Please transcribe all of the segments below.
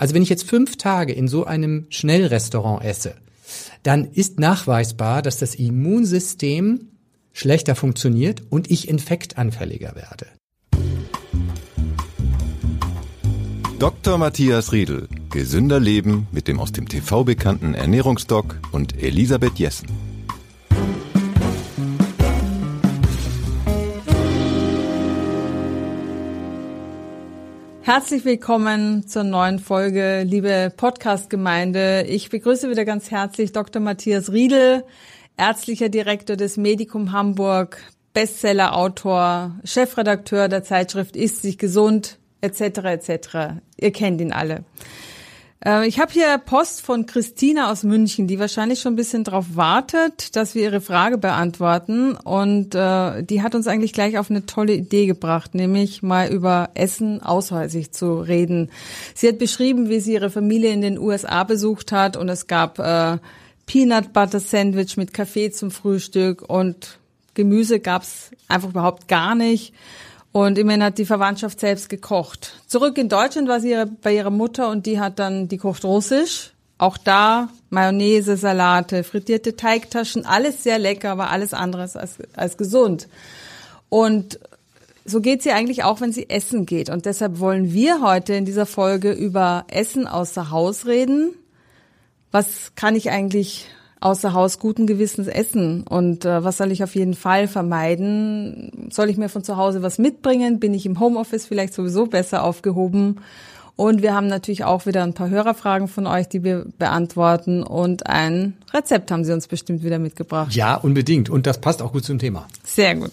Also wenn ich jetzt fünf Tage in so einem Schnellrestaurant esse, dann ist nachweisbar, dass das Immunsystem schlechter funktioniert und ich infektanfälliger werde. Dr. Matthias Riedel. Gesünder Leben mit dem aus dem TV bekannten Ernährungsdoc und Elisabeth Jessen. Herzlich willkommen zur neuen Folge, liebe Podcast-Gemeinde. Ich begrüße wieder ganz herzlich Dr. Matthias Riedel, ärztlicher Direktor des Medikum Hamburg, Bestseller-Autor, Chefredakteur der Zeitschrift Ist sich gesund, etc. etc. Ihr kennt ihn alle. Äh, ich habe hier Post von Christina aus München, die wahrscheinlich schon ein bisschen darauf wartet, dass wir ihre Frage beantworten. Und äh, die hat uns eigentlich gleich auf eine tolle Idee gebracht, nämlich mal über Essen aushäusig zu reden. Sie hat beschrieben, wie sie ihre Familie in den USA besucht hat und es gab äh, Peanut Butter Sandwich mit Kaffee zum Frühstück und Gemüse gab's einfach überhaupt gar nicht. Und immerhin hat die Verwandtschaft selbst gekocht. Zurück in Deutschland war sie bei ihrer Mutter und die hat dann, die kocht russisch. Auch da Mayonnaise, Salate, frittierte Teigtaschen, alles sehr lecker, aber alles anderes als, als gesund. Und so geht sie eigentlich auch, wenn sie essen geht. Und deshalb wollen wir heute in dieser Folge über Essen außer Haus reden. Was kann ich eigentlich außer Haus guten Gewissens essen? Und äh, was soll ich auf jeden Fall vermeiden? Soll ich mir von zu Hause was mitbringen? Bin ich im Homeoffice vielleicht sowieso besser aufgehoben? Und wir haben natürlich auch wieder ein paar Hörerfragen von euch, die wir beantworten. Und ein Rezept haben sie uns bestimmt wieder mitgebracht. Ja, unbedingt. Und das passt auch gut zum Thema. Sehr gut.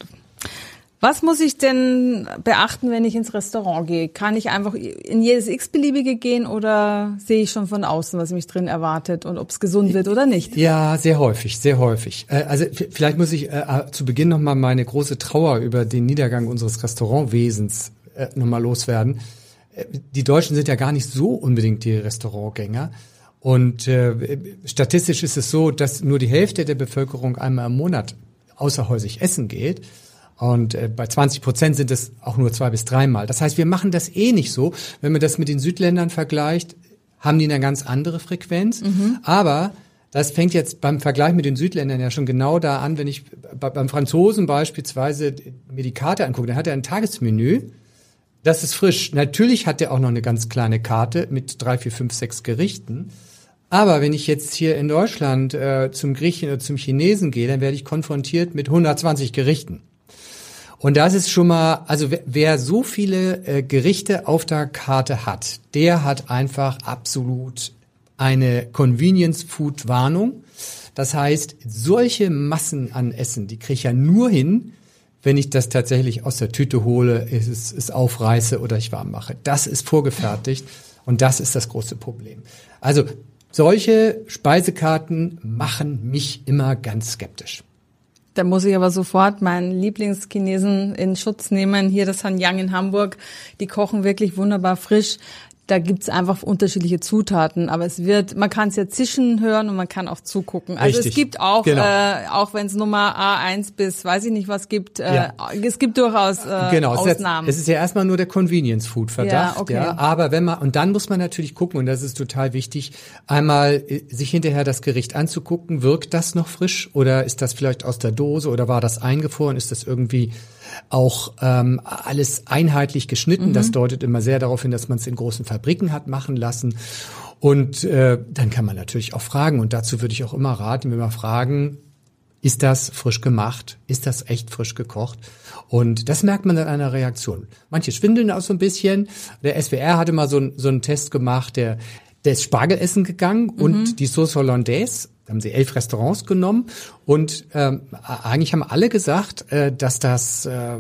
Was muss ich denn beachten, wenn ich ins Restaurant gehe? Kann ich einfach in jedes x-beliebige gehen oder sehe ich schon von außen, was mich drin erwartet und ob es gesund wird oder nicht? Ja, sehr häufig, sehr häufig. Äh, also vielleicht muss ich äh, zu Beginn nochmal meine große Trauer über den Niedergang unseres Restaurantwesens äh, nochmal loswerden. Die Deutschen sind ja gar nicht so unbedingt die Restaurantgänger. Und statistisch ist es so, dass nur die Hälfte der Bevölkerung einmal im Monat außerhäusig essen geht. Und äh, bei 20 Prozent sind es auch nur zwei bis dreimal. Das heißt, wir machen das eh nicht so. Wenn man das mit den Südländern vergleicht, haben die eine ganz andere Frequenz. Mhm. Aber das fängt jetzt beim Vergleich mit den Südländern ja schon genau da an, wenn ich beim Franzosen beispielsweise mir die Karte angucke, dann hat er ein Tagesmenü. Das ist frisch. Natürlich hat er auch noch eine ganz kleine Karte mit drei, vier, fünf, sechs Gerichten. Aber wenn ich jetzt hier in Deutschland äh, zum Griechen oder zum Chinesen gehe, dann werde ich konfrontiert mit 120 Gerichten. Und das ist schon mal, also wer, so viele äh, Gerichte auf der Karte hat, der hat einfach absolut eine Convenience-Food-Warnung. Das heißt, solche Massen an Essen, die kriege ich ja nur hin, wenn ich das tatsächlich aus der Tüte hole, es, es aufreiße oder ich warm mache. Das ist vorgefertigt und das ist das große Problem. Also solche Speisekarten machen mich immer ganz skeptisch. Da muss ich aber sofort meinen Lieblingschinesen in Schutz nehmen. Hier das Hanyang in Hamburg. Die kochen wirklich wunderbar frisch da gibt's einfach unterschiedliche Zutaten, aber es wird, man kann es ja zischen hören und man kann auch zugucken. Also Richtig. es gibt auch, genau. äh, auch wenn es Nummer A1 bis weiß ich nicht was gibt, äh, ja. es gibt durchaus äh, genau, Ausnahmen. Es ist ja erstmal nur der Convenience Food Verdacht, ja, okay. ja, aber wenn man und dann muss man natürlich gucken und das ist total wichtig, einmal äh, sich hinterher das Gericht anzugucken, wirkt das noch frisch oder ist das vielleicht aus der Dose oder war das eingefroren, ist das irgendwie auch ähm, alles einheitlich geschnitten. Mhm. Das deutet immer sehr darauf hin, dass man es in großen Fabriken hat machen lassen. Und äh, dann kann man natürlich auch fragen. Und dazu würde ich auch immer raten, wenn wir fragen, ist das frisch gemacht? Ist das echt frisch gekocht? Und das merkt man an einer Reaktion. Manche schwindeln auch so ein bisschen. Der SWR hatte mal so, so einen Test gemacht, der, der ist Spargelessen gegangen mhm. und die Sauce Hollandaise da haben sie elf Restaurants genommen und ähm, eigentlich haben alle gesagt, äh, dass das äh,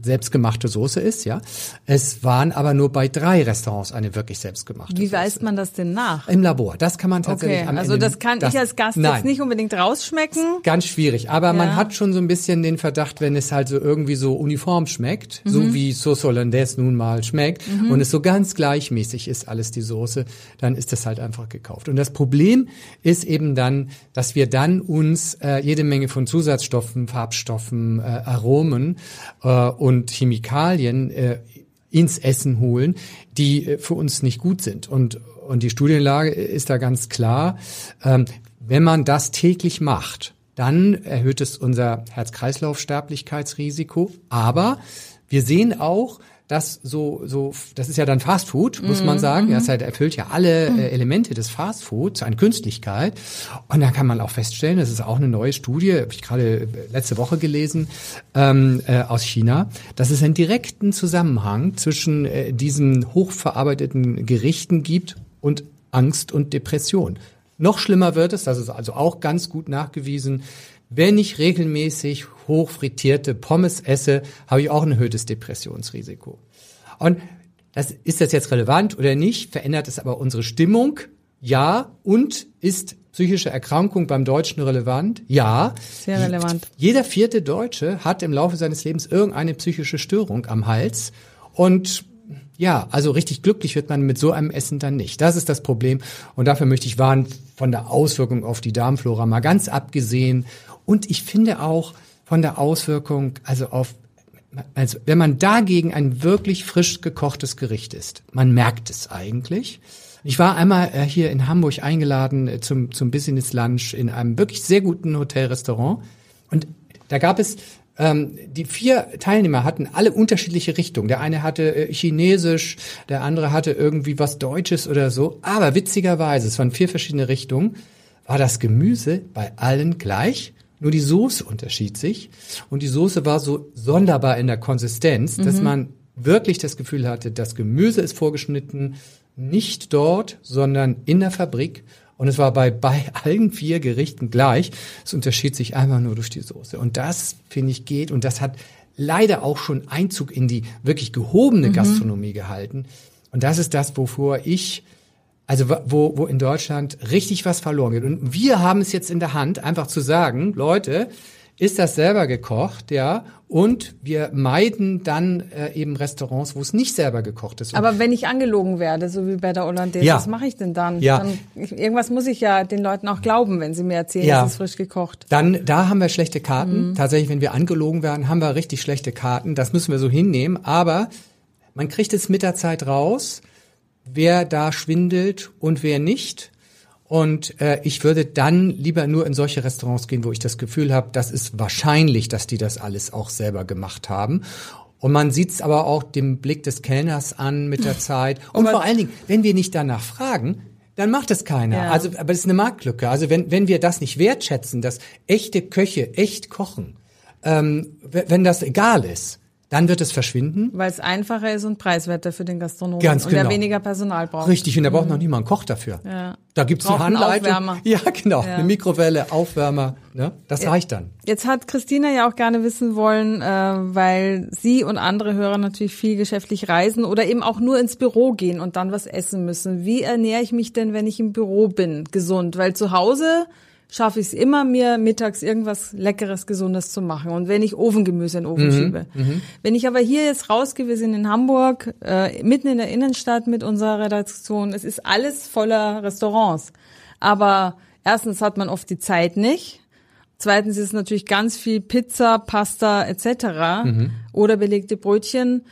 selbstgemachte Soße ist. Ja, es waren aber nur bei drei Restaurants eine wirklich selbstgemachte. Wie Soße. weist man das denn nach? Im Labor. Das kann man tatsächlich. Okay, also das kann das, ich als Gast nein, jetzt nicht unbedingt rausschmecken. Ganz schwierig. Aber ja. man hat schon so ein bisschen den Verdacht, wenn es halt so irgendwie so uniform schmeckt, mhm. so wie Sauce Hollandaise nun mal schmeckt mhm. und es so ganz gleichmäßig ist alles die Soße, dann ist das halt einfach gekauft. Und das Problem ist eben dann, dass wir dann uns äh, jede Menge von Zusatzstoffen, Farbstoffen, äh, Aromen äh, und Chemikalien äh, ins Essen holen, die äh, für uns nicht gut sind. Und, und die Studienlage ist da ganz klar. Ähm, wenn man das täglich macht, dann erhöht es unser Herz-Kreislauf-Sterblichkeitsrisiko. Aber wir sehen auch, das so, so, das ist ja dann Fast Food, muss man mhm, sagen. Mhm. Das halt erfüllt ja alle äh, Elemente des Fast Foods, eine Künstlichkeit. Und da kann man auch feststellen, das ist auch eine neue Studie, habe ich gerade äh, letzte Woche gelesen, ähm, äh, aus China, dass es einen direkten Zusammenhang zwischen äh, diesen hochverarbeiteten Gerichten gibt und Angst und Depression. Noch schlimmer wird es, das ist also auch ganz gut nachgewiesen, wenn ich regelmäßig hochfrittierte Pommes esse, habe ich auch ein erhöhtes Depressionsrisiko. Und das, ist das jetzt relevant oder nicht? Verändert es aber unsere Stimmung? Ja. Und ist psychische Erkrankung beim Deutschen relevant? Ja. Sehr relevant. Jeder vierte Deutsche hat im Laufe seines Lebens irgendeine psychische Störung am Hals. Und ja, also richtig glücklich wird man mit so einem Essen dann nicht. Das ist das Problem. Und dafür möchte ich warnen von der Auswirkung auf die Darmflora mal ganz abgesehen. Und ich finde auch von der Auswirkung, also auf, also wenn man dagegen ein wirklich frisch gekochtes Gericht ist, man merkt es eigentlich. Ich war einmal äh, hier in Hamburg eingeladen äh, zum, zum Business Lunch in einem wirklich sehr guten Hotelrestaurant. Und da gab es ähm, die vier Teilnehmer hatten alle unterschiedliche Richtungen. Der eine hatte äh, Chinesisch, der andere hatte irgendwie was Deutsches oder so. Aber witzigerweise, es waren vier verschiedene Richtungen, war das Gemüse bei allen gleich. Nur die Soße unterschied sich. Und die Soße war so sonderbar in der Konsistenz, mhm. dass man wirklich das Gefühl hatte, das Gemüse ist vorgeschnitten, nicht dort, sondern in der Fabrik. Und es war bei, bei allen vier Gerichten gleich. Es unterschied sich einfach nur durch die Soße. Und das, finde ich, geht. Und das hat leider auch schon Einzug in die wirklich gehobene mhm. Gastronomie gehalten. Und das ist das, wovor ich, also wo, wo in Deutschland richtig was verloren geht. Und wir haben es jetzt in der Hand, einfach zu sagen, Leute, ist das selber gekocht, ja, und wir meiden dann äh, eben Restaurants, wo es nicht selber gekocht ist. Aber wenn ich angelogen werde, so wie bei der Hollandaise, ja. was mache ich denn dann? Ja. Dann, irgendwas muss ich ja den Leuten auch glauben, wenn sie mir erzählen, ja. es ist frisch gekocht. Dann, da haben wir schlechte Karten. Mhm. Tatsächlich, wenn wir angelogen werden, haben wir richtig schlechte Karten. Das müssen wir so hinnehmen. Aber man kriegt es mit der Zeit raus, wer da schwindelt und wer nicht. Und äh, ich würde dann lieber nur in solche Restaurants gehen, wo ich das Gefühl habe, das ist wahrscheinlich, dass die das alles auch selber gemacht haben. Und man sieht es aber auch dem Blick des Kellners an mit der Zeit. Und vor allen Dingen, wenn wir nicht danach fragen, dann macht es keiner. Ja. Also, aber es ist eine Marktlücke. Also wenn, wenn wir das nicht wertschätzen, dass echte Köche echt kochen, ähm, wenn das egal ist, dann wird es verschwinden. Weil es einfacher ist und preiswerter für den Gastronomen. Ganz genau. Und er weniger Personal braucht. Richtig, und er braucht mhm. noch nie mal einen Koch dafür. Ja. Da gibt's eine Handleitung. Ja, genau. Ja. Eine Mikrowelle, Aufwärmer. Ne? Das ja. reicht dann. Jetzt hat Christina ja auch gerne wissen wollen, äh, weil sie und andere Hörer natürlich viel geschäftlich reisen oder eben auch nur ins Büro gehen und dann was essen müssen. Wie ernähre ich mich denn, wenn ich im Büro bin, gesund? Weil zu Hause schaffe ich es immer, mir mittags irgendwas Leckeres, Gesundes zu machen. Und wenn ich Ofengemüse in den Ofen mhm, schiebe. Mhm. Wenn ich aber hier jetzt rausgehe, wir sind in Hamburg, äh, mitten in der Innenstadt mit unserer Redaktion, es ist alles voller Restaurants. Aber erstens hat man oft die Zeit nicht. Zweitens ist natürlich ganz viel Pizza, Pasta etc. Mhm. oder belegte Brötchen.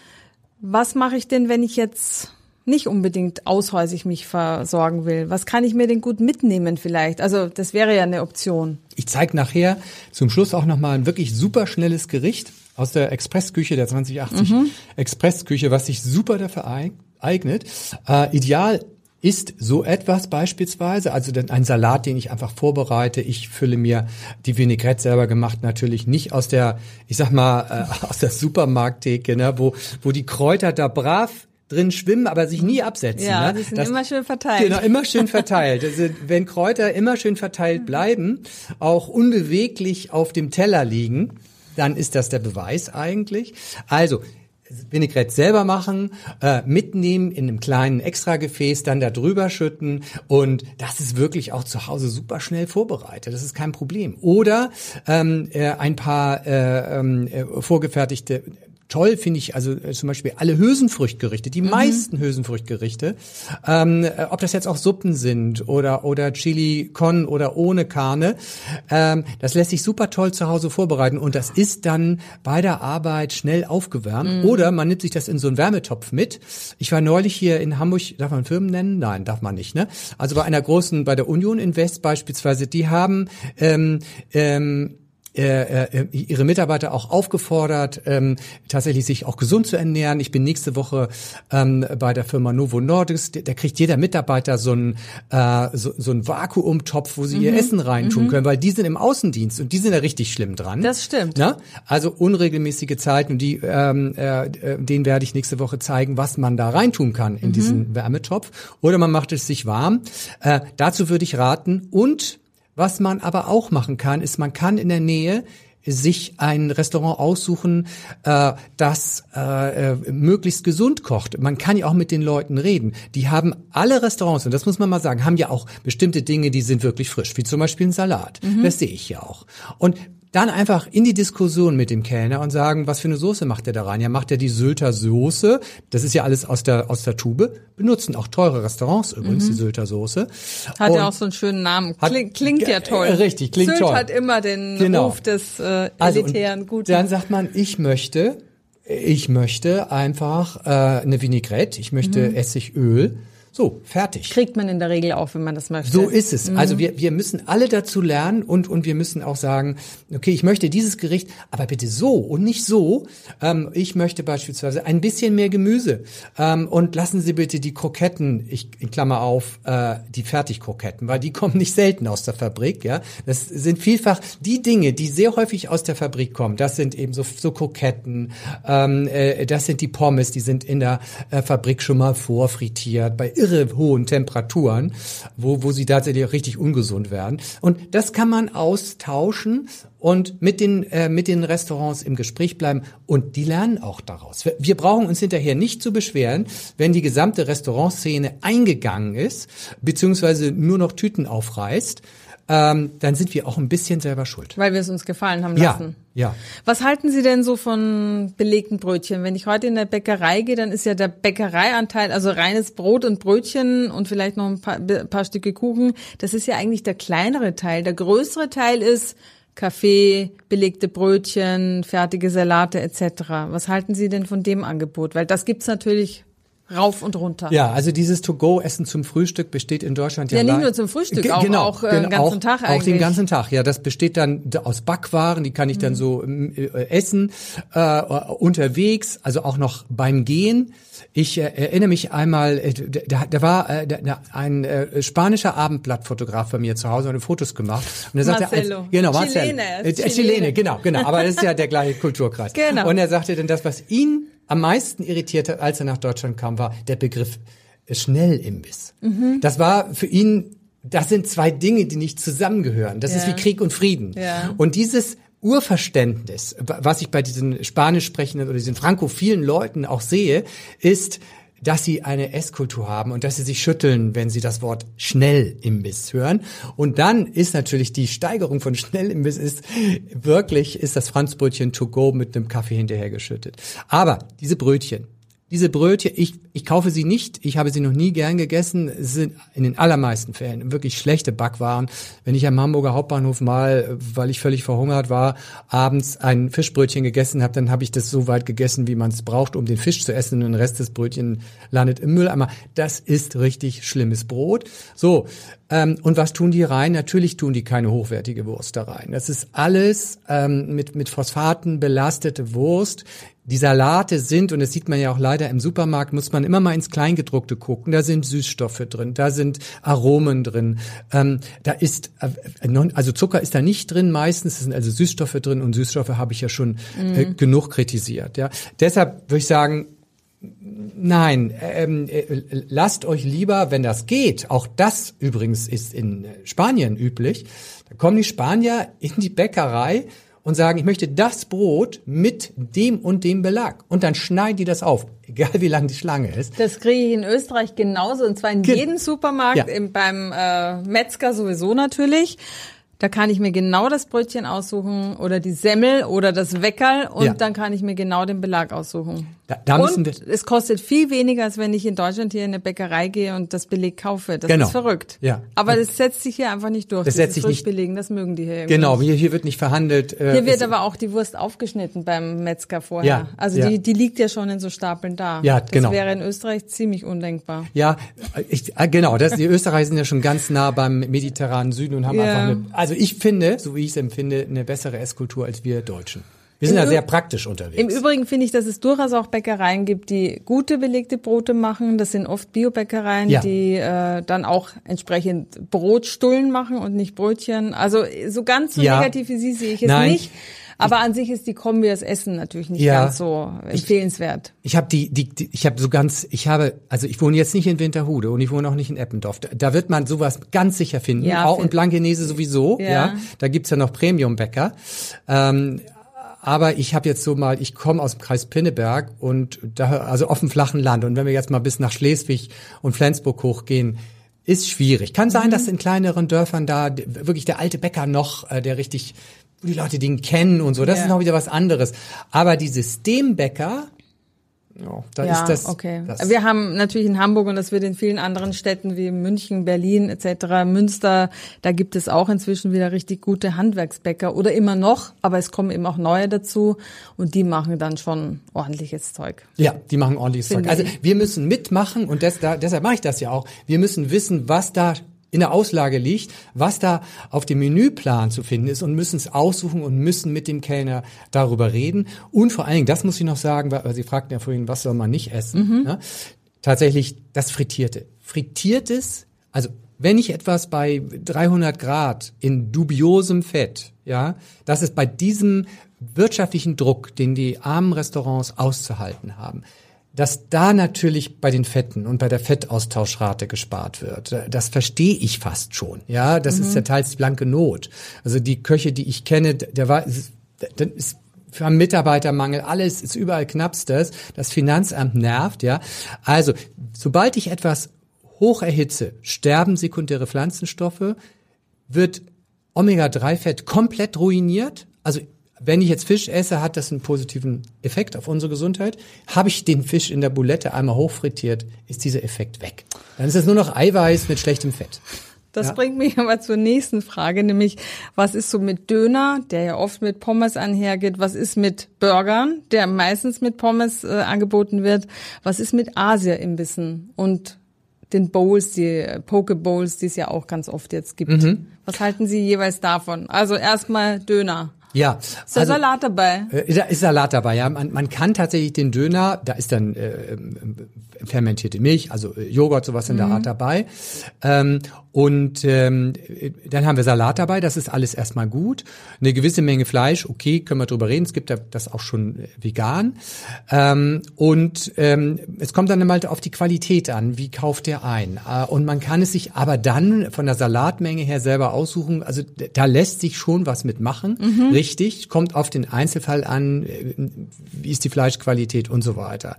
Was mache ich denn, wenn ich jetzt nicht unbedingt aushäusig mich versorgen will? Was kann ich mir denn gut mitnehmen vielleicht? Also das wäre ja eine Option. Ich zeige nachher zum Schluss auch nochmal ein wirklich super schnelles Gericht aus der Expressküche der 2080 mhm. Expressküche, was sich super dafür eignet. Äh, ideal ist so etwas beispielsweise, also ein Salat, den ich einfach vorbereite. Ich fülle mir die Vinaigrette selber gemacht, natürlich nicht aus der, ich sag mal, äh, aus der Supermarkttheke, ne, wo, wo die Kräuter da brav drin schwimmen, aber sich nie absetzen. Ja, ne? die sind das, immer schön verteilt. Genau, immer schön verteilt. Also, wenn Kräuter immer schön verteilt bleiben, auch unbeweglich auf dem Teller liegen, dann ist das der Beweis eigentlich. Also, Vinaigrette selber machen, äh, mitnehmen in einem kleinen Extragefäß, dann da drüber schütten und das ist wirklich auch zu Hause super schnell vorbereitet. Das ist kein Problem. Oder ähm, äh, ein paar äh, ähm, äh, vorgefertigte toll finde ich, also äh, zum Beispiel alle Hülsenfrüchtgerichte, die mhm. meisten Hülsenfrüchtgerichte, ähm, äh, ob das jetzt auch Suppen sind oder oder Chili con oder ohne Karne, ähm, das lässt sich super toll zu Hause vorbereiten und das ist dann bei der Arbeit schnell aufgewärmt mhm. oder man nimmt sich das in so einen Wärmetopf mit. Ich war neulich hier in Hamburg, darf man Firmen nennen? Nein, darf man nicht. Ne? Also bei einer großen, bei der Union Invest beispielsweise, die haben ähm, ähm, äh, äh, ihre Mitarbeiter auch aufgefordert, ähm, tatsächlich sich auch gesund zu ernähren. Ich bin nächste Woche ähm, bei der Firma Novo Nordisk. Da kriegt jeder Mitarbeiter so einen äh, so, so einen Vakuumtopf, wo sie mhm. ihr Essen reintun mhm. können, weil die sind im Außendienst und die sind ja richtig schlimm dran. Das stimmt. Na? Also unregelmäßige Zeiten und die ähm, äh, äh, denen werde ich nächste Woche zeigen, was man da reintun kann in mhm. diesen Wärmetopf. Oder man macht es sich warm. Äh, dazu würde ich raten und was man aber auch machen kann, ist, man kann in der Nähe sich ein Restaurant aussuchen, äh, das äh, äh, möglichst gesund kocht. Man kann ja auch mit den Leuten reden. Die haben alle Restaurants, und das muss man mal sagen, haben ja auch bestimmte Dinge, die sind wirklich frisch, wie zum Beispiel ein Salat. Mhm. Das sehe ich ja auch. Und dann einfach in die Diskussion mit dem Kellner und sagen, was für eine Soße macht er da rein? Ja, macht er die Sylter Soße? Das ist ja alles aus der, aus der Tube. Benutzen auch teure Restaurants übrigens, mhm. die Sylter Soße. Hat und ja auch so einen schönen Namen. Klingt, klingt ja toll. Richtig, klingt Sylt toll. hat immer den genau. Ruf des äh, also, elitären also, Guten. Dann sagt man, ich möchte, ich möchte einfach äh, eine Vinaigrette, ich möchte mhm. Essigöl so, fertig. Kriegt man in der Regel auch, wenn man das möchte. So ist es. Mhm. Also wir, wir müssen alle dazu lernen und, und wir müssen auch sagen, okay, ich möchte dieses Gericht, aber bitte so und nicht so. Ähm, ich möchte beispielsweise ein bisschen mehr Gemüse. Ähm, und lassen Sie bitte die Kroketten, ich in Klammer auf, äh, die Fertigkroketten, weil die kommen nicht selten aus der Fabrik. Ja, Das sind vielfach die Dinge, die sehr häufig aus der Fabrik kommen. Das sind eben so, so Kroketten, ähm, äh, das sind die Pommes, die sind in der äh, Fabrik schon mal vorfrittiert. Bei irre hohen Temperaturen, wo, wo sie tatsächlich richtig ungesund werden. Und das kann man austauschen und mit den, äh, mit den Restaurants im Gespräch bleiben und die lernen auch daraus. Wir, wir brauchen uns hinterher nicht zu beschweren, wenn die gesamte Restaurantszene eingegangen ist, beziehungsweise nur noch Tüten aufreißt, ähm, dann sind wir auch ein bisschen selber schuld. Weil wir es uns gefallen haben lassen. Ja, ja. Was halten Sie denn so von belegten Brötchen? Wenn ich heute in der Bäckerei gehe, dann ist ja der Bäckereianteil, also reines Brot und Brötchen und vielleicht noch ein paar, paar Stücke Kuchen, das ist ja eigentlich der kleinere Teil. Der größere Teil ist Kaffee, belegte Brötchen, fertige Salate etc. Was halten Sie denn von dem Angebot? Weil das gibt's natürlich rauf und runter. Ja, also dieses To-Go-Essen zum Frühstück besteht in Deutschland ja Ja, nicht nur zum Frühstück, G auch, genau, auch äh, den ganzen auch, Tag eigentlich. Auch den ganzen Tag, ja. Das besteht dann aus Backwaren, die kann ich dann mhm. so äh, essen, äh, unterwegs, also auch noch beim Gehen. Ich äh, erinnere mich einmal, äh, da, da war äh, da, ein äh, spanischer Abendblattfotograf bei mir zu Hause und hat Fotos gemacht. Und er sagte, Marcelo. Als, genau, Marcelo. Chilene, äh, Chilene. Chilene, genau, genau. Aber das ist ja der gleiche Kulturkreis. Genau. Und er sagte dann, das, was ihn am meisten irritiert hat, als er nach Deutschland kam, war der Begriff Schnellimbiss. Mhm. Das war für ihn, das sind zwei Dinge, die nicht zusammengehören. Das ja. ist wie Krieg und Frieden. Ja. Und dieses Urverständnis, was ich bei diesen Spanisch sprechenden oder diesen frankophilen Leuten auch sehe, ist, dass sie eine Esskultur haben und dass sie sich schütteln, wenn sie das Wort Schnellimbiss hören. Und dann ist natürlich die Steigerung von Schnellimbiss ist wirklich, ist das Franzbrötchen to go mit einem Kaffee hinterhergeschüttet. Aber diese Brötchen, diese Brötchen, ich, ich kaufe sie nicht, ich habe sie noch nie gern gegessen, es sind in den allermeisten Fällen wirklich schlechte Backwaren. Wenn ich am Hamburger Hauptbahnhof mal, weil ich völlig verhungert war, abends ein Fischbrötchen gegessen habe, dann habe ich das so weit gegessen, wie man es braucht, um den Fisch zu essen und den Rest des Brötchen landet im Mülleimer. Das ist richtig schlimmes Brot. So, und was tun die rein? Natürlich tun die keine hochwertige Wurst da rein. Das ist alles ähm, mit, mit Phosphaten belastete Wurst, die Salate sind, und das sieht man ja auch leider im Supermarkt, muss man immer mal ins Kleingedruckte gucken. Da sind Süßstoffe drin, da sind Aromen drin, ähm, da ist, äh, also Zucker ist da nicht drin meistens, es sind also Süßstoffe drin und Süßstoffe habe ich ja schon äh, mhm. genug kritisiert. Ja. Deshalb würde ich sagen, Nein, ähm, äh, lasst euch lieber, wenn das geht, auch das übrigens ist in Spanien üblich, da kommen die Spanier in die Bäckerei und sagen, ich möchte das Brot mit dem und dem Belag. Und dann schneiden die das auf, egal wie lang die Schlange ist. Das kriege ich in Österreich genauso, und zwar in Ge jedem Supermarkt, ja. im, beim äh, Metzger sowieso natürlich. Da kann ich mir genau das Brötchen aussuchen oder die Semmel oder das Weckerl und Ja. dann kann ich mir genau den Belag aussuchen. Da, da müssen und wir, es kostet viel weniger, als wenn ich in Deutschland hier in eine Bäckerei gehe und das Beleg kaufe. Das Genau. ist verrückt. Ja. Aber das setzt sich hier einfach nicht durch. Das setzt sich nicht- Frischbelegen, das mögen die hier irgendwie genau, hier, hier wird nicht verhandelt. äh, Hier wird aber auch die Wurst aufgeschnitten beim Metzger vorher. Ja, also ja. Die, die liegt ja schon in so Stapeln da. Ja, das genau. wäre in Österreich ziemlich undenkbar. Ja, ich, äh, genau. Das, die Österreicher sind ja schon ganz nah beim mediterranen Süden und haben Ja. einfach eine, also ich finde, so wie ich es empfinde, eine bessere Esskultur als wir Deutschen. Wir sind Im ja sehr praktisch unterwegs. Im Übrigen finde ich, dass es durchaus auch Bäckereien gibt, die gute belegte Brote machen. Das sind oft Biobäckereien, Ja. die äh, dann auch entsprechend Brotstullen machen und nicht Brötchen. Also so ganz so Ja. negativ wie Sie sehe ich es Nein. nicht. Aber an sich ist die Kombi das Essen natürlich nicht Ja. ganz so empfehlenswert. Ich habe die, die, die, ich habe so ganz, ich habe, also ich wohne jetzt nicht in Winterhude und ich wohne auch nicht in Eppendorf. Da, da wird man sowas ganz sicher finden. Ja, auch und Blankenese sowieso. Ja. Ja. Da gibt's ja noch Premium-Bäcker. Ähm, aber ich habe jetzt so mal, ich komme aus dem Kreis Pinneberg und da, also auf dem flachen Land. Und wenn wir jetzt mal bis nach Schleswig und Flensburg hochgehen, ist schwierig. Kann sein, dass in kleineren Dörfern da wirklich der alte Bäcker noch, äh, der richtig, die Leute den kennen und so, das Ja. ist noch wieder was anderes. Aber die Systembäcker, ja, da ja, ist das. okay. das Wir haben natürlich in Hamburg und das wird in vielen anderen Städten wie München, Berlin etc., Münster, da gibt es auch inzwischen wieder richtig gute Handwerksbäcker oder immer noch, aber es kommen eben auch neue dazu und die machen dann schon ordentliches Zeug. Ja, die machen ordentliches Zeug. Finde Also ich. wir müssen mitmachen und des, da, deshalb mache ich das ja auch. Wir müssen wissen, was da in der Auslage liegt, was da auf dem Menüplan zu finden ist und müssen es aussuchen und müssen mit dem Kellner darüber reden. Und vor allen Dingen, das muss ich noch sagen, weil Sie fragten ja vorhin, was soll man nicht essen? Ne? Tatsächlich das Frittierte. Frittiertes, also wenn ich etwas bei 300 Grad in dubiosem Fett, ja, das ist bei diesem wirtschaftlichen Druck, den die armen Restaurants auszuhalten haben, dass da natürlich bei den Fetten und bei der Fettaustauschrate gespart wird. Das verstehe ich fast schon. Ja, das ist ja teils blanke Not. Also die Köche, die ich kenne, der war, dann ist wir haben Mitarbeitermangel, alles ist überall knappstes, das Finanzamt nervt, ja. Also, sobald ich etwas hoch erhitze, sterben sekundäre Pflanzenstoffe, wird Omega-3-Fett komplett ruiniert. Also wenn ich jetzt Fisch esse, hat das einen positiven Effekt auf unsere Gesundheit. Habe ich den Fisch in der Boulette einmal hochfrittiert, ist dieser Effekt weg. Dann ist es nur noch Eiweiß mit schlechtem Fett. Das Ja. bringt mich aber zur nächsten Frage, nämlich was ist so mit Döner, der ja oft mit Pommes einhergeht? Was ist mit Burgern, der meistens mit Pommes äh, angeboten wird? Was ist mit Asia-Imbissen und den Bowls, die Poke Bowls, die es ja auch ganz oft jetzt gibt? Mhm. Was halten Sie jeweils davon? Also erstmal Döner. Ja, Ist da Salat dabei? Äh, Da ist Salat dabei, ja. Man, man kann tatsächlich den Döner, da ist dann äh, fermentierte Milch, also äh, Joghurt, sowas in der Art dabei. Ähm, und ähm, äh, dann haben wir Salat dabei, das ist alles erstmal gut. Eine gewisse Menge Fleisch, okay, können wir drüber reden. Es gibt das auch schon äh, vegan. Ähm, und ähm, es kommt dann mal auf die Qualität an, wie kauft der ein. Äh, und man kann es sich aber dann von der Salatmenge her selber aussuchen. Also da lässt sich schon was mitmachen, richtig. Kommt auf den Einzelfall an, äh, wie ist die Fleischqualität und so weiter.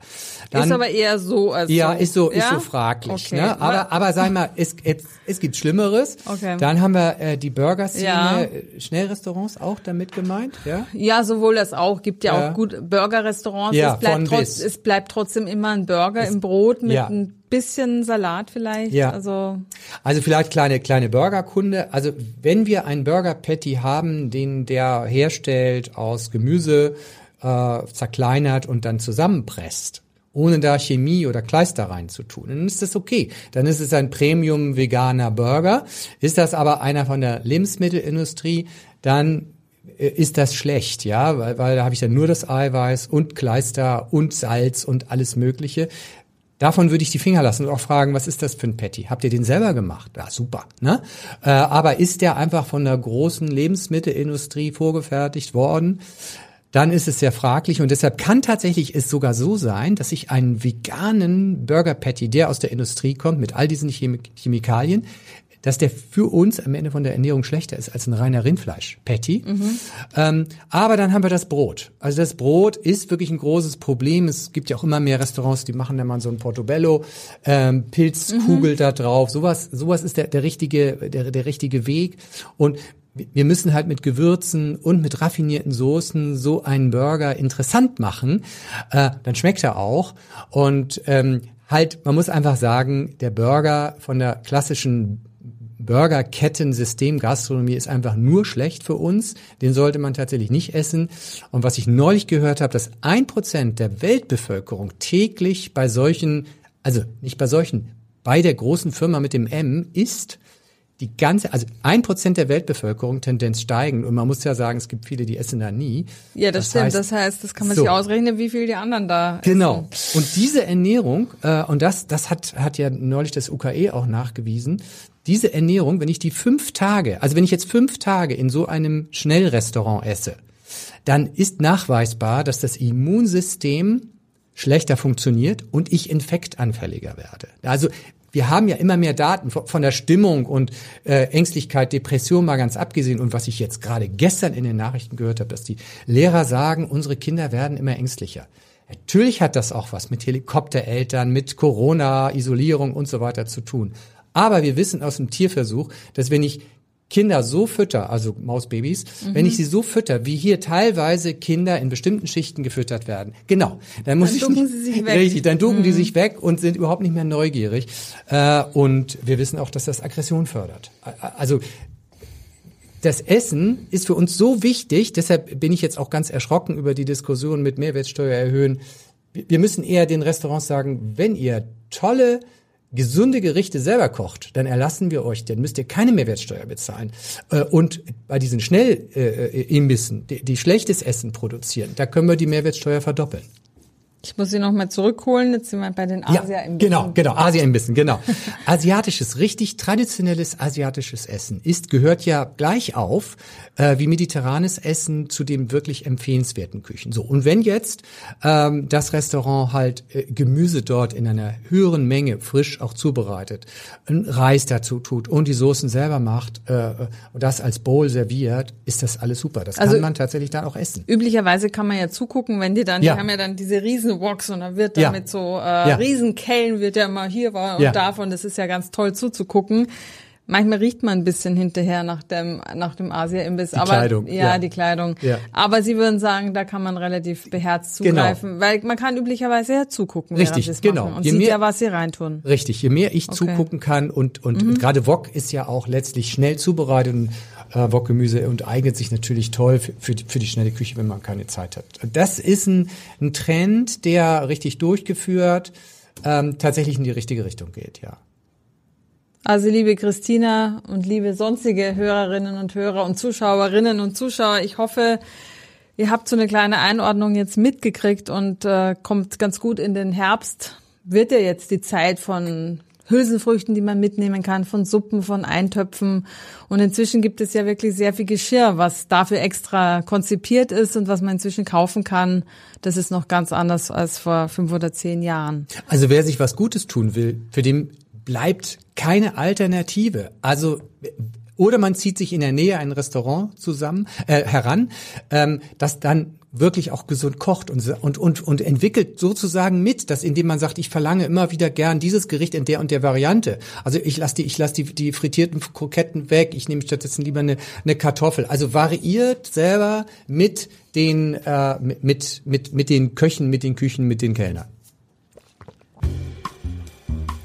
Dann, ist aber eher so als ja, so. ist so, ist Ja? so fraglich. Okay. Ne? Aber, aber sag mal, es, es, es gibt Schlimmeres. Okay. Dann haben wir äh, die Burger-Szene, Ja. Schnellrestaurants auch damit gemeint, ja? Ja, sowohl das auch. Gibt ja, Ja. auch gut Burger-Restaurants. Ja, es, bleibt trotz, es bleibt trotzdem immer ein Burger im Brot mit ja. ein bisschen Salat vielleicht. Ja. Also Also vielleicht kleine kleine Burgerkunde. Also wenn wir einen Burger Patty haben, den der herstellt aus Gemüse äh, zerkleinert und dann zusammenpresst, ohne da Chemie oder Kleister reinzutun, dann ist das okay. Dann ist es ein Premium veganer Burger. Ist das aber einer von der Lebensmittelindustrie, dann äh, ist das schlecht, ja, weil, weil da habe ich dann nur das Eiweiß und Kleister und Salz und alles Mögliche. Davon würde ich die Finger lassen und auch fragen, was ist das für ein Patty? Habt ihr den selber gemacht? Ja, super. Ne? Äh, aber ist der einfach von der großen Lebensmittelindustrie vorgefertigt worden? Dann ist es sehr fraglich. Und deshalb kann tatsächlich es sogar so sein, dass ich einen veganen Burger Patty, der aus der Industrie kommt, mit all diesen Chemi Chemikalien, dass der für uns am Ende von der Ernährung schlechter ist als ein reiner Rindfleisch-Patty. Mhm. Ähm, aber dann haben wir das Brot. Also das Brot ist wirklich ein großes Problem. Es gibt ja auch immer mehr Restaurants, die machen da mal so ein Portobello, ähm, Pilzkugel mhm. da drauf. Sowas, sowas ist der, der richtige, der, der richtige Weg. Und wir müssen halt mit Gewürzen und mit raffinierten Soßen so einen Burger interessant machen. Äh, dann schmeckt er auch. Und ähm, halt, man muss einfach sagen, der Burger von der klassischen Burgerketten-System Gastronomie ist einfach nur schlecht für uns. Den sollte man tatsächlich nicht essen. Und was ich neulich gehört habe, dass ein Prozent der Weltbevölkerung täglich bei solchen, also nicht bei solchen, bei der großen Firma mit dem M isst, die ganze, also ein Prozent der Weltbevölkerung Tendenz steigend und man muss ja sagen, es gibt viele, die essen da nie. Ja, das, das stimmt. Heißt, das heißt, das kann man so, sich ausrechnen, wie viel die anderen da Genau. Essen. Und diese Ernährung äh, und das, das hat hat ja neulich das UKE auch nachgewiesen. Diese Ernährung, wenn ich die fünf Tage, also wenn ich jetzt fünf Tage in so einem Schnellrestaurant esse, dann ist nachweisbar, dass das Immunsystem schlechter funktioniert und ich infektanfälliger werde. Also wir haben ja immer mehr Daten von der Stimmung und äh, Ängstlichkeit, Depression mal ganz abgesehen. Und was ich jetzt gerade gestern in den Nachrichten gehört habe, dass die Lehrer sagen, unsere Kinder werden immer ängstlicher. Natürlich hat das auch was mit Helikoptereltern, mit Corona, Isolierung und so weiter zu tun. Aber wir wissen aus dem Tierversuch, dass wenn ich Kinder so fütter, also Mausbabys, mhm. wenn ich sie so fütter, wie hier teilweise Kinder in bestimmten Schichten gefüttert werden, genau, dann muss dann ich sie sich weg. richtig, dann ducken mhm. die sich weg und sind überhaupt nicht mehr neugierig. Äh, und wir wissen auch, dass das Aggression fördert. Also das Essen ist für uns so wichtig, deshalb bin ich jetzt auch ganz erschrocken über die Diskussion mit Mehrwertsteuer erhöhen. Wir müssen eher den Restaurants sagen, wenn ihr tolle gesunde Gerichte selber kocht, dann erlassen wir euch, dann müsst ihr keine Mehrwertsteuer bezahlen. Äh, und bei diesen Schnellimbissen, die, die schlechtes Essen produzieren, da können wir die Mehrwertsteuer verdoppeln. Ich muss sie nochmal zurückholen. Jetzt sind wir bei den Asia-Imbissen. Ja, genau, genau, Asia-Imbissen, genau. Asiatisches, richtig traditionelles asiatisches Essen ist, gehört ja gleich auf äh, wie mediterranes Essen zu den wirklich empfehlenswerten Küchen. So, und wenn jetzt ähm, das Restaurant halt äh, Gemüse dort in einer höheren Menge frisch auch zubereitet, einen Reis dazu tut und die Soßen selber macht äh, und das als Bowl serviert, ist das alles super. Das also kann man tatsächlich dann auch essen. Üblicherweise kann man ja zugucken, wenn die dann, ja. die haben ja dann diese riesen Riesenwoks und dann wird da ja. mit so äh, ja. Riesenkellen wird ja immer hier war und ja. davon. Das ist ja ganz toll zuzugucken. Manchmal riecht man ein bisschen hinterher nach dem nach dem Asia-Imbiss, aber Kleidung, ja, ja, die Kleidung. Ja. Aber Sie würden sagen, da kann man relativ beherzt genau. zugreifen, genau. weil man kann üblicherweise ja zugucken, Richtig, während genau. Machen und je sieht mehr, ja, was Sie reintun. Richtig, je mehr ich okay. zugucken kann und und, mhm. und gerade Wok ist ja auch letztlich schnell zubereitet und äh, Wokgemüse und eignet sich natürlich toll für, für, die, für die schnelle Küche, wenn man keine Zeit hat. Das ist ein, ein Trend, der richtig durchgeführt ähm, tatsächlich in die richtige Richtung geht, ja. Also liebe Christina und liebe sonstige Hörerinnen und Hörer und Zuschauerinnen und Zuschauer, ich hoffe, ihr habt so eine kleine Einordnung jetzt mitgekriegt und äh, kommt ganz gut in den Herbst. Wird ja jetzt die Zeit von Hülsenfrüchten, die man mitnehmen kann, von Suppen, von Eintöpfen. Und inzwischen gibt es ja wirklich sehr viel Geschirr, was dafür extra konzipiert ist und was man inzwischen kaufen kann. Das ist noch ganz anders als vor fünf oder zehn Jahren. Also wer sich was Gutes tun will, für den bleibt keine Alternative. Also oder man zieht sich in der Nähe ein Restaurant zusammen äh, heran, ähm, das dann wirklich auch gesund kocht und, und, und, und entwickelt sozusagen mit, dass indem man sagt, ich verlange immer wieder gern dieses Gericht in der und der Variante. Also ich lasse die, ich die, die frittierten Kroketten weg, ich nehme stattdessen lieber eine, eine Kartoffel. Also variiert selber mit den, äh, mit, mit, mit den Köchen, mit den Küchen, mit den Kellnern.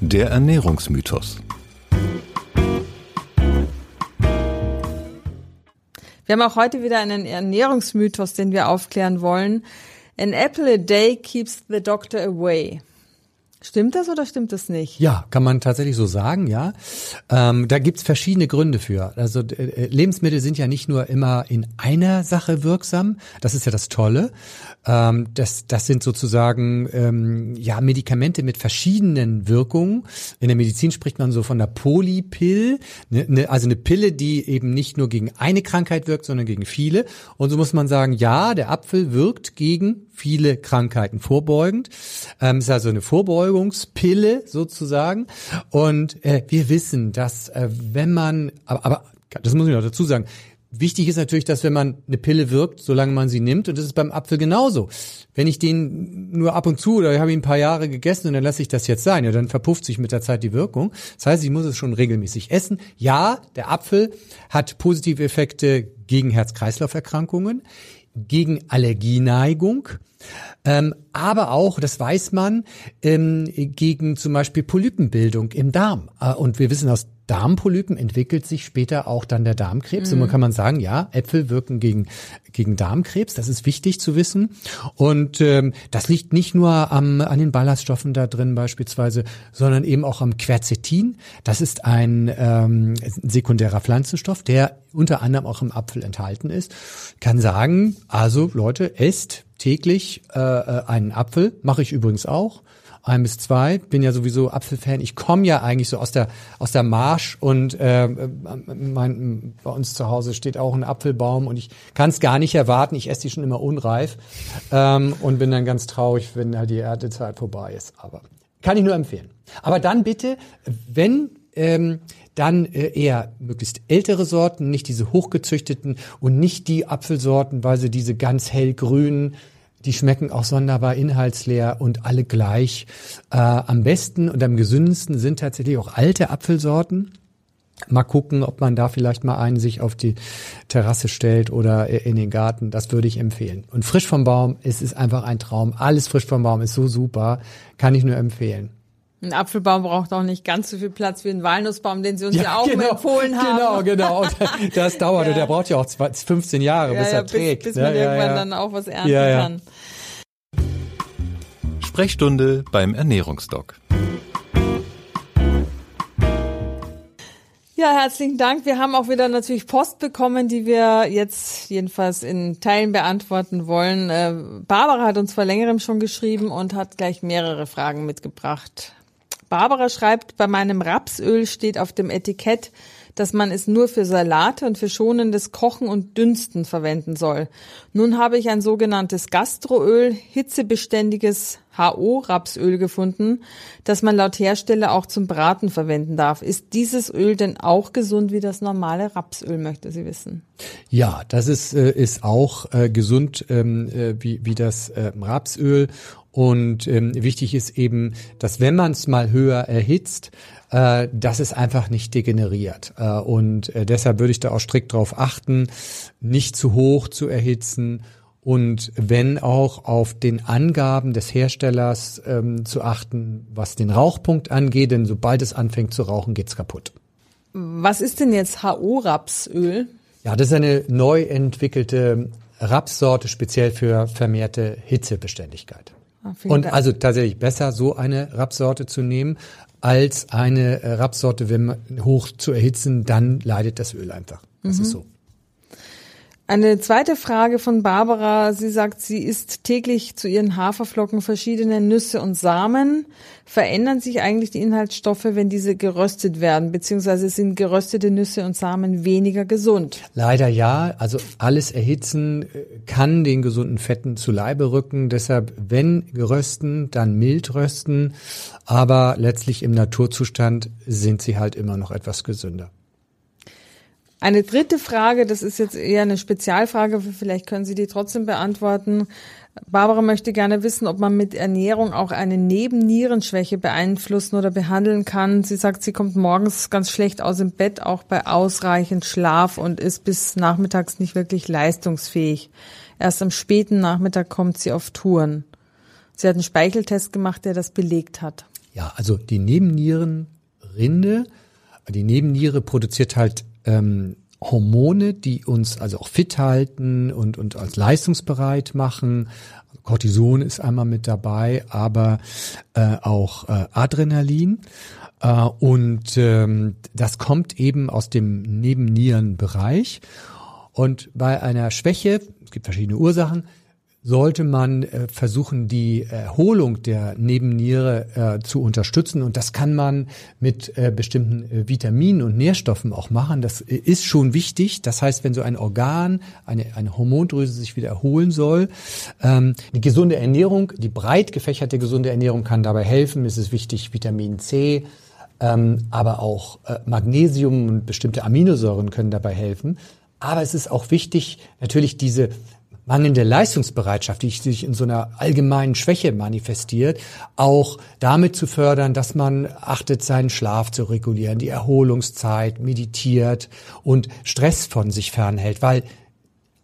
Der Ernährungsmythos. Wir haben auch heute wieder einen Ernährungsmythos, den wir aufklären wollen. An apple a day keeps the doctor away. Stimmt das oder stimmt das nicht? Ja, kann man tatsächlich so sagen, ja. Ähm, da gibt's verschiedene Gründe für. Also äh, Lebensmittel sind ja nicht nur immer in einer Sache wirksam, das ist ja das Tolle. Ähm, das, das sind sozusagen ähm, ja Medikamente mit verschiedenen Wirkungen. In der Medizin spricht man so von der Polypill, ne, ne, also eine Pille, die eben nicht nur gegen eine Krankheit wirkt, sondern gegen viele. Und so muss man sagen, ja, der Apfel wirkt gegen viele Krankheiten vorbeugend. Ähm, ist also eine Vorbeugung Beruhigungspille sozusagen. Und äh, wir wissen, dass äh, wenn man, aber, aber das muss ich noch dazu sagen, Wichtig ist natürlich, dass wenn man eine Pille wirkt, solange man sie nimmt, und das ist beim Apfel genauso. Wenn ich den nur ab und zu oder ich habe ihn ein paar Jahre gegessen und dann lasse ich das jetzt sein, ja, dann verpufft sich mit der Zeit die Wirkung. Das heißt, ich muss es schon regelmäßig essen. Ja, der Apfel hat positive Effekte gegen Herz-Kreislauf-Erkrankungen, gegen Allergieneigung, ähm, aber auch, das weiß man, ähm, gegen zum Beispiel Polypenbildung im Darm. Äh, und wir wissen aus Darmpolypen entwickelt sich später auch dann der Darmkrebs. Mhm. Und man kann man sagen, ja, Äpfel wirken gegen, gegen Darmkrebs. Das ist wichtig zu wissen. Und ähm, das liegt nicht nur am, an den Ballaststoffen da drin beispielsweise, sondern eben auch am Quercetin. Das ist ein ähm, sekundärer Pflanzenstoff, der unter anderem auch im Apfel enthalten ist. Kann sagen, also Leute, esst täglich äh, äh einen Apfel. Mache ich übrigens auch ein bis zwei. Bin ja sowieso Apfelfan. Ich komme ja eigentlich so aus der aus der Marsch und äh, mein, bei uns zu Hause steht auch ein Apfelbaum und ich kann es gar nicht erwarten. Ich esse die schon immer unreif ähm, und bin dann ganz traurig, wenn halt die Erntezeit vorbei ist. Aber kann ich nur empfehlen. Aber dann bitte, wenn ähm, dann äh, eher möglichst ältere Sorten, nicht diese hochgezüchteten und nicht die Apfelsorten, weil sie diese ganz hellgrünen die schmecken auch sonderbar inhaltsleer und alle gleich. Äh, am besten und am gesündesten sind tatsächlich auch alte Apfelsorten. Mal gucken, ob man da vielleicht mal einen sich auf die Terrasse stellt oder in den Garten. Das würde ich empfehlen. Und frisch vom Baum, es ist einfach ein Traum. Alles frisch vom Baum ist so super. Kann ich nur empfehlen. Ein Apfelbaum braucht auch nicht ganz so viel Platz wie ein Walnussbaum, den Sie uns ja, ja auch genau, empfohlen haben. Genau, genau. Und das dauert ja. und der braucht ja auch 15 Jahre, ja, bis er trägt. Bis, bis man irgendwann dann auch was ernten kann. Sprechstunde beim Ernährungsdoc. Ja, herzlichen Dank. Wir haben auch wieder natürlich Post bekommen, die wir jetzt jedenfalls in Teilen beantworten wollen. Äh, Barbara hat uns vor längerem schon geschrieben und hat gleich mehrere Fragen mitgebracht. Barbara schreibt, bei meinem Rapsöl steht auf dem Etikett, dass man es nur für Salate und für schonendes Kochen und Dünsten verwenden soll. Nun habe ich ein sogenanntes Gastroöl, hitzebeständiges HO-Rapsöl gefunden, das man laut Hersteller auch zum Braten verwenden darf. Ist dieses Öl denn auch gesund wie das normale Rapsöl, möchte sie wissen? Ja, das ist, äh, ist auch äh, gesund ähm, äh, wie, wie das Rapsöl. Und ähm, wichtig ist eben, dass wenn man es mal höher erhitzt, äh, dass es einfach nicht degeneriert. Äh, und äh, deshalb würde ich da auch strikt darauf achten, nicht zu hoch zu erhitzen und wenn auch auf den Angaben des Herstellers ähm, zu achten, was den Rauchpunkt angeht, denn sobald es anfängt zu rauchen, geht's kaputt. Was ist denn jetzt HO-Rapsöl? Ja, das ist eine neu entwickelte Rapssorte speziell für vermehrte Hitzebeständigkeit. Ah, und Dank. also tatsächlich besser, so eine Rapssorte zu nehmen, als eine äh, Rapssorte, wenn man hoch zu erhitzen, dann leidet das Öl einfach. Das mhm. ist so. Eine zweite Frage von Barbara. Sie sagt, sie isst täglich zu ihren Haferflocken verschiedene Nüsse und Samen. Verändern sich eigentlich die Inhaltsstoffe, wenn diese geröstet werden? Beziehungsweise sind geröstete Nüsse und Samen weniger gesund? Leider ja. Also alles erhitzen äh, kann den gesunden Fetten zu Leibe rücken. Deshalb, wenn gerösten, dann mild rösten. Aber letztlich im Naturzustand sind sie halt immer noch etwas gesünder. Eine dritte Frage, das ist jetzt eher eine Spezialfrage, vielleicht können Sie die trotzdem beantworten. Barbara möchte gerne wissen, ob man mit Ernährung auch eine Nebennierenschwäche beeinflussen oder behandeln kann. Sie sagt, sie kommt morgens ganz schlecht aus dem Bett, auch bei ausreichend Schlaf und ist bis nachmittags nicht wirklich leistungsfähig. Erst am späten Nachmittag kommt sie auf Touren. Sie hat einen Speicheltest gemacht, der das belegt hat. Ja, also die Nebennierenrinde, die Nebenniere produziert halt ähm, Hormone, die uns also auch fit halten und, und als leistungsbereit machen. Cortison ist einmal mit dabei, aber äh, auch äh, Adrenalin. Äh, und ähm, das kommt eben aus dem Nebennierenbereich. Und bei einer Schwäche, es gibt verschiedene Ursachen, sollte man äh, versuchen, die Erholung der Nebenniere äh, zu unterstützen. Und das kann man mit äh, bestimmten Vitaminen und Nährstoffen auch machen. Das ist schon wichtig. Das heißt, wenn so ein Organ, eine, eine Hormondrüse sich wieder erholen soll, ähm, die gesunde Ernährung, die breit gefächerte gesunde Ernährung kann dabei helfen. Es ist wichtig, Vitamin C, ähm, aber auch Magnesium und bestimmte Aminosäuren können dabei helfen. Aber es ist auch wichtig, natürlich diese mangelnde Leistungsbereitschaft, die sich in so einer allgemeinen Schwäche manifestiert, auch damit zu fördern, dass man achtet, seinen Schlaf zu regulieren, die Erholungszeit, meditiert und Stress von sich fernhält, weil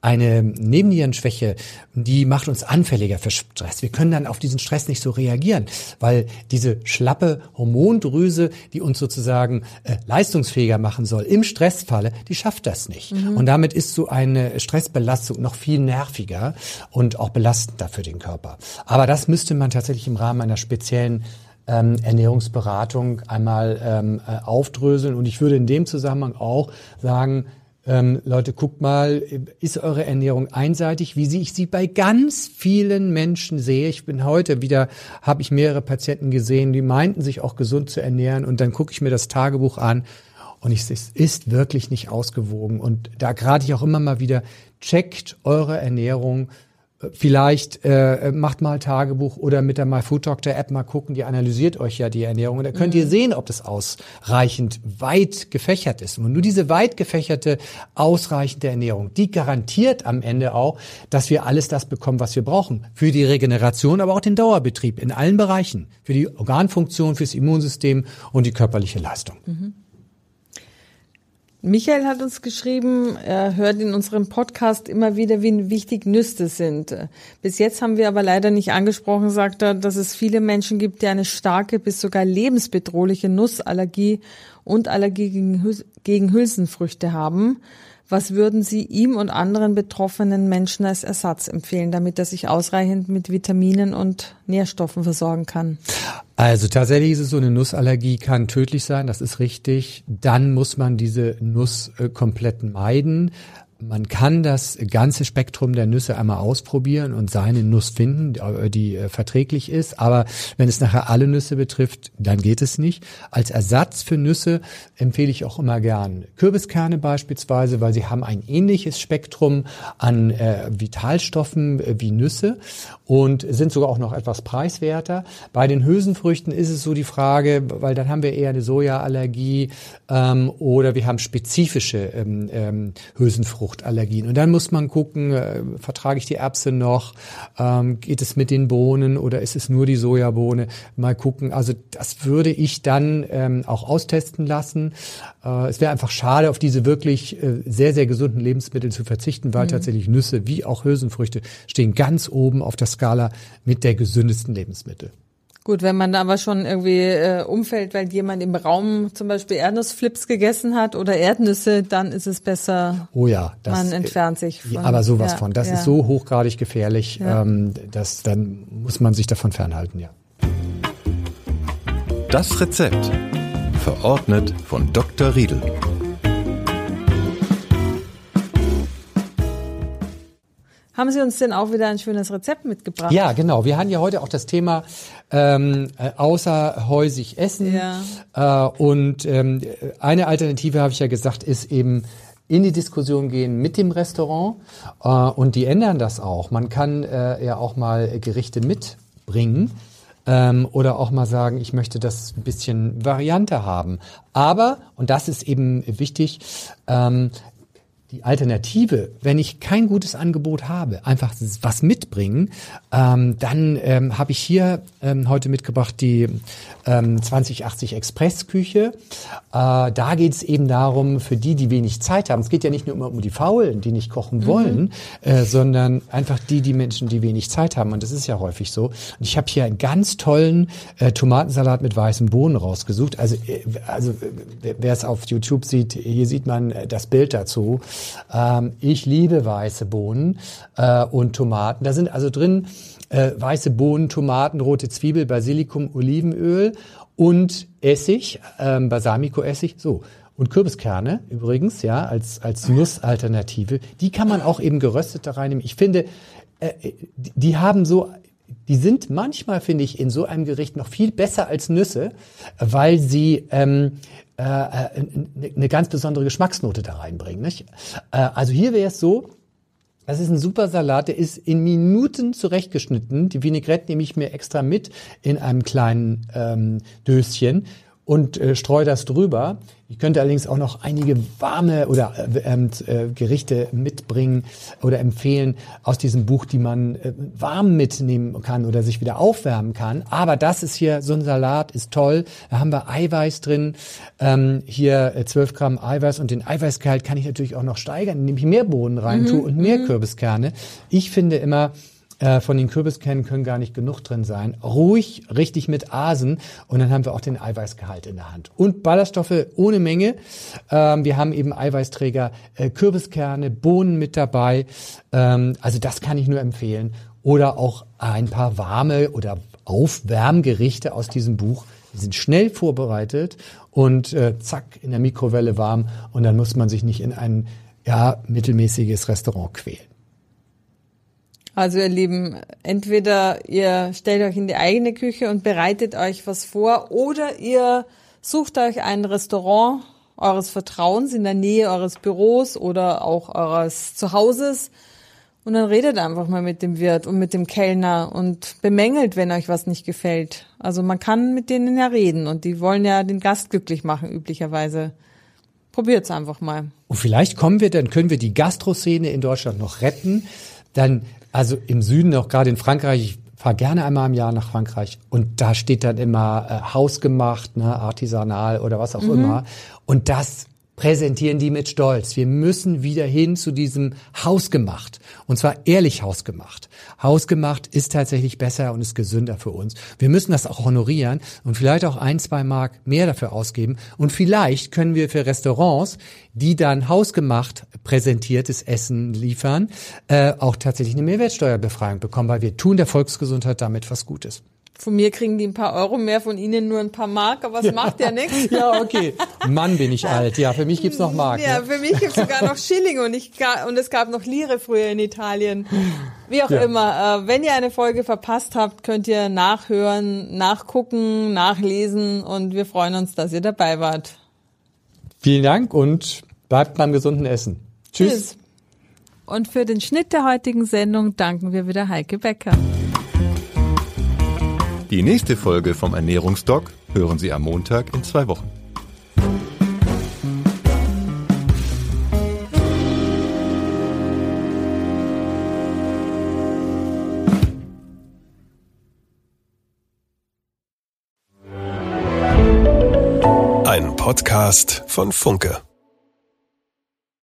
eine Nebennierenschwäche, die macht uns anfälliger für Stress. Wir können dann auf diesen Stress nicht so reagieren, weil diese schlappe Hormondrüse, die uns sozusagen äh, leistungsfähiger machen soll, im Stressfalle, die schafft das nicht. Mhm. Und damit ist so eine Stressbelastung noch viel nerviger und auch belastender für den Körper. Aber das müsste man tatsächlich im Rahmen einer speziellen ähm, Ernährungsberatung einmal ähm, äh, aufdröseln. Und ich würde in dem Zusammenhang auch sagen, ähm, Leute, guckt mal, ist eure Ernährung einseitig, wie ich sie bei ganz vielen Menschen sehe. Ich bin heute wieder, habe ich mehrere Patienten gesehen, die meinten sich auch gesund zu ernähren und dann gucke ich mir das Tagebuch an und ich, es ist wirklich nicht ausgewogen. Und da gerade ich auch immer mal wieder, checkt eure Ernährung, Vielleicht äh, macht mal Tagebuch oder mit der MyFoodDoctor App mal gucken, die analysiert euch ja die Ernährung und da könnt mhm. ihr sehen, ob das ausreichend weit gefächert ist. Und nur diese weit gefächerte, ausreichende Ernährung, die garantiert am Ende auch, dass wir alles das bekommen, was wir brauchen. Für die Regeneration, aber auch den Dauerbetrieb in allen Bereichen. Für die Organfunktion, fürs Immunsystem und die körperliche Leistung. Mhm. Michael hat uns geschrieben, er hört in unserem Podcast immer wieder, wie wichtig Nüsse sind. Bis jetzt haben wir aber leider nicht angesprochen, sagt er, dass es viele Menschen gibt, die eine starke bis sogar lebensbedrohliche Nussallergie und Allergie gegen, Hülsenfrüchte haben. Was würden Sie ihm und anderen betroffenen Menschen als Ersatz empfehlen, damit er sich ausreichend mit Vitaminen und Nährstoffen versorgen kann? Also tatsächlich ist es so, eine Nussallergie kann tödlich sein, das ist richtig. Dann muss man diese Nuss äh, komplett meiden. Man kann das ganze Spektrum der Nüsse einmal ausprobieren und seine Nuss finden, die äh, verträglich ist. Aber wenn es nachher alle Nüsse betrifft, dann geht es nicht. Als Ersatz für Nüsse empfehle ich auch immer gern Kürbiskerne beispielsweise, weil sie haben ein ähnliches Spektrum an äh, Vitalstoffen äh, wie Nüsse und sind sogar auch noch etwas preiswerter. Bei den Hülsenfrüchten ist es so die Frage, weil dann haben wir eher eine Sojaallergie ähm, oder wir haben spezifische ähm, ähm, Hülsenfrucht. Fruchtallergien. Und dann muss man gucken, äh, vertrage ich die Erbse noch? Ähm, geht es mit den Bohnen oder ist es nur die Sojabohne? Mal gucken. Also das würde ich dann ähm, auch austesten lassen. Äh, es wäre einfach schade, auf diese wirklich äh, sehr, sehr gesunden Lebensmittel zu verzichten, weil mhm. tatsächlich Nüsse wie auch Hülsenfrüchte stehen ganz oben auf der Skala mit der gesündesten Lebensmittel. Gut, wenn man aber schon irgendwie äh, umfällt, weil jemand im Raum zum Beispiel Erdnussflips gegessen hat oder Erdnüsse, dann ist es besser. Oh ja, das, man entfernt sich. Von, aber sowas ja, von. Das ja. ist so hochgradig gefährlich, ja. ähm, dass dann muss man sich davon fernhalten, ja. Das Rezept verordnet von Dr. Riedel. Haben Sie uns denn auch wieder ein schönes Rezept mitgebracht? Ja, genau. Wir haben ja heute auch das Thema ähm, äh, außerhäusig essen. Ja. Äh, und ähm, eine Alternative, habe ich ja gesagt, ist eben in die Diskussion gehen mit dem Restaurant. Äh, und die ändern das auch. Man kann äh, ja auch mal Gerichte mitbringen. Ähm, oder auch mal sagen, ich möchte das ein bisschen Variante haben. Aber, und das ist eben wichtig, ähm, die Alternative, wenn ich kein gutes Angebot habe, einfach was mitbringen, ähm, dann ähm, habe ich hier ähm, heute mitgebracht die ähm, 2080 Expressküche. Äh, da geht es eben darum, für die, die wenig Zeit haben, es geht ja nicht nur immer um die Faulen, die nicht kochen mhm. wollen, äh, sondern einfach die, die Menschen, die wenig Zeit haben. Und das ist ja häufig so. Und ich habe hier einen ganz tollen äh, Tomatensalat mit weißen Bohnen rausgesucht. Also, äh, also wer es auf YouTube sieht, hier sieht man äh, das Bild dazu. Ähm, ich liebe weiße Bohnen äh, und Tomaten. Da sind also drin äh, weiße Bohnen, Tomaten, rote Zwiebel, Basilikum, Olivenöl und Essig, ähm, Balsamico-Essig. So. Und Kürbiskerne übrigens, ja, als, als Nussalternative. Die kann man auch eben geröstet da reinnehmen. Ich finde, äh, die, haben so die sind manchmal, finde ich, in so einem Gericht noch viel besser als Nüsse, weil sie ähm, äh, eine ganz besondere Geschmacksnote da reinbringen. Nicht? Äh, also hier wäre es so, das ist ein super Salat, der ist in Minuten zurechtgeschnitten. Die Vinaigrette nehme ich mir extra mit in einem kleinen ähm, Döschen und äh, streue das drüber. Ich könnte allerdings auch noch einige warme oder äh, ähm, äh, Gerichte mitbringen oder empfehlen aus diesem Buch, die man äh, warm mitnehmen kann oder sich wieder aufwärmen kann. Aber das ist hier, so ein Salat ist toll. Da haben wir Eiweiß drin. Ähm, hier äh, 12 Gramm Eiweiß und den Eiweißgehalt kann ich natürlich auch noch steigern, indem ich mehr Bohnen reintue mhm. und mehr mhm. Kürbiskerne. Ich finde immer, äh, von den Kürbiskernen können gar nicht genug drin sein. Ruhig, richtig mit Asen und dann haben wir auch den Eiweißgehalt in der Hand. Und Ballaststoffe ohne Menge. Ähm, wir haben eben Eiweißträger, äh, Kürbiskerne, Bohnen mit dabei. Ähm, also das kann ich nur empfehlen. Oder auch ein paar warme oder Aufwärmgerichte aus diesem Buch. Die sind schnell vorbereitet und äh, zack in der Mikrowelle warm und dann muss man sich nicht in ein ja, mittelmäßiges Restaurant quälen. Also ihr Lieben, entweder ihr stellt euch in die eigene Küche und bereitet euch was vor oder ihr sucht euch ein Restaurant eures Vertrauens in der Nähe eures Büros oder auch eures Zuhauses und dann redet einfach mal mit dem Wirt und mit dem Kellner und bemängelt, wenn euch was nicht gefällt. Also man kann mit denen ja reden und die wollen ja den Gast glücklich machen üblicherweise. Probiert's einfach mal. Und vielleicht kommen wir, dann können wir die Gastroszene in Deutschland noch retten. Dann also im Süden, auch gerade in Frankreich, ich fahre gerne einmal im Jahr nach Frankreich und da steht dann immer äh, hausgemacht, ne, artisanal oder was auch mhm. immer. Und das präsentieren die mit Stolz. Wir müssen wieder hin zu diesem Hausgemacht. Und zwar ehrlich Hausgemacht. Hausgemacht ist tatsächlich besser und ist gesünder für uns. Wir müssen das auch honorieren und vielleicht auch ein, zwei Mark mehr dafür ausgeben. Und vielleicht können wir für Restaurants, die dann hausgemacht präsentiertes Essen liefern, äh, auch tatsächlich eine Mehrwertsteuerbefreiung bekommen, weil wir tun der Volksgesundheit damit was Gutes. Von mir kriegen die ein paar Euro mehr, von Ihnen nur ein paar Mark, aber es ja. macht ja nichts. Ja, okay. Mann, bin ich alt. Ja, für mich gibt's noch Mark. Ja, ne? für mich gibt's sogar noch Schilling und, ich, und es gab noch Lire früher in Italien. Wie auch ja. immer. Äh, wenn ihr eine Folge verpasst habt, könnt ihr nachhören, nachgucken, nachlesen und wir freuen uns, dass ihr dabei wart. Vielen Dank und bleibt beim gesunden Essen. Tschüss. Tschüss. Und für den Schnitt der heutigen Sendung danken wir wieder Heike Becker. Die nächste Folge vom Ernährungsdoc hören Sie am Montag in zwei Wochen. Ein Podcast von Funke.